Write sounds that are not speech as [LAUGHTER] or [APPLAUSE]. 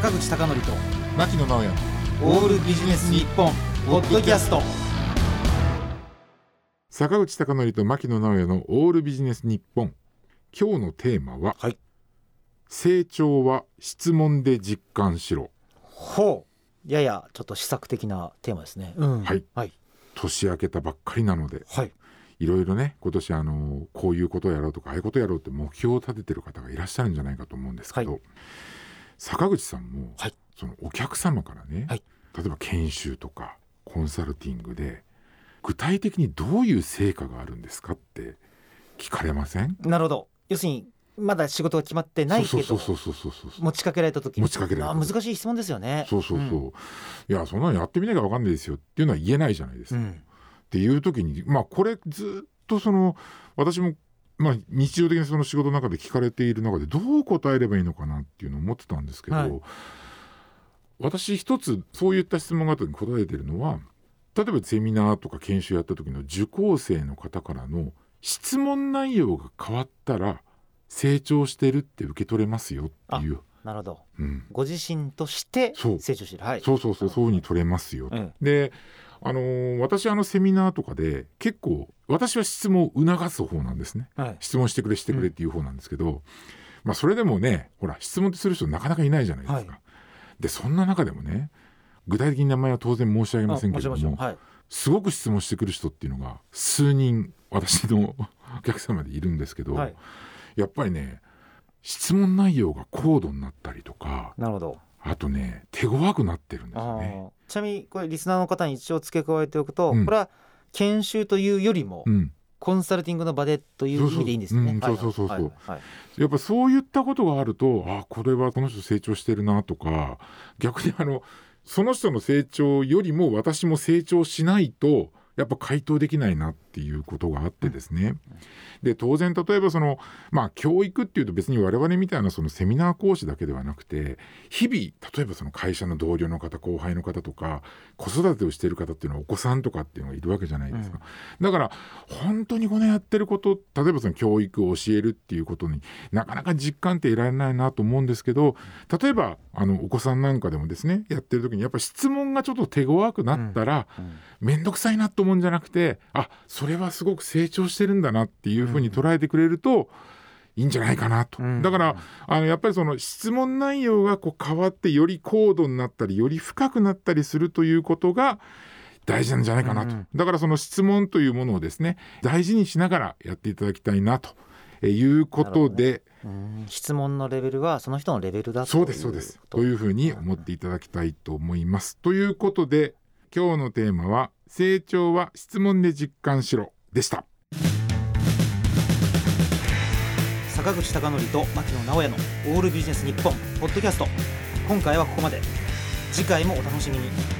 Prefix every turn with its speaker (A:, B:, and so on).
A: 坂口孝則と
B: 牧野直哉。
A: オールビジネス日本ポッドキャスト。
B: 坂口孝則と牧野直哉のオールビジネス日本。今日のテーマは、
A: はい。
B: 成長は質問で実感しろ。
A: ほう。ややちょっと試作的なテーマですね、うん、
B: はい。
A: はい。
B: 年明けたばっかりなので
A: はい。
B: いろいろね今年あのこういうことをやろうとかああいうことをやろうって目標を立ててる方がいらっしゃるんじゃないかと思うんですけど、
A: は
B: 坂口さんも、
A: はい。
B: そのお客様からね、
A: はい。
B: 例えば研修とかコンサルティングで具体的にどういう成果があるんですかって聞かれません？
A: なるほど。要するにまだ仕事が決まってないけど持ちかけられた時。に
B: 持ちかけられた
A: あ難しい質問ですよね。
B: そうそうそう、
A: ん。
B: いやそんなのやってみなきゃ分かんないですよっていうのは言えないじゃないですか。
A: うん。
B: っていう時にまあこれずっとその私もまあ日常的にその仕事の中で聞かれている中でどう答えればいいのかなっていうのを思ってたんですけど、
A: はい。
B: 私一つそういった質問があった時に答えてるのは例えばセミナーとか研修やった時の受講生の方からの質問内容が変わったら成長してるって受け取れますよっていう、
A: なるほど。
B: うん、
A: ご自身として成長してる。はい。
B: そうそうそうそういうふうに取れますよ
A: うん。
B: で、あのー私あのセミナーとかで結構私は質問を促す方なんですね。
A: はい。
B: 質問してくれしてくれっていう方なんですけど、まあそれでもねほら質問ってする人なかなかいないじゃないですか。
A: は
B: でそんな中でもね具体的に名前は当然申し上げませんけれども
A: はい。
B: すごく質問してくる人っていうのが数人 [LAUGHS] 私のお客様でいるんですけど、
A: はい。
B: やっぱりね質問内容が高度になったりとか
A: なるほど。
B: あとね手強くなってるんですよ
A: あ
B: ね。
A: ー。ちなみにこれリスナーの方に一応付け加えておくと、
B: うん。
A: これは研修というよりも、
B: うん。
A: コンサルティングの場でという意味でいいんですね。
B: そうそううんそう。そうやっぱそういったことがあるとあこれはこの人成長してるなとか逆にあのその人の成長よりも私も成長しないとやっぱ回答できないなっていうことがあってですね、で当然例えばそのまあ教育っていうと別に我々みたいなそのセミナー講師だけではなくて日々例えばその会社の同僚の方後輩の方とか子育てをしている方っていうのはお子さんとかっていうのがいるわけじゃないですか、だから本当にこのやってること例えばその教育を教えるっていうことになかなか実感って得られないなと思うんですけど例えばあのお子さんなんかでもですねやってる時にやっぱ質問がちょっと手強くなったら
A: うん。
B: 面倒、くさいなと思うんじゃなくてあそれはすごく成長してるんだなっていうふうに捉えてくれると、いいんじゃないかなと、
A: うん。
B: だからあのやっぱりその質問内容がこう変わってより高度になったりより深くなったりするということが大事なんじゃないかなと、
A: うん
B: だからその質問というものをですね大事にしながらやっていただきたいなとえーいうことで、
A: うん。質問のレベルはその人のレベルだと
B: そうですそうです。というふうに思っていただきたいと思います。ということで今日のテーマは「成長は質問で実感しろ」でした。
A: 坂口孝則と牧野直哉のオールビジネス日本ポッドキャスト。今回はここまで。次回もお楽しみに。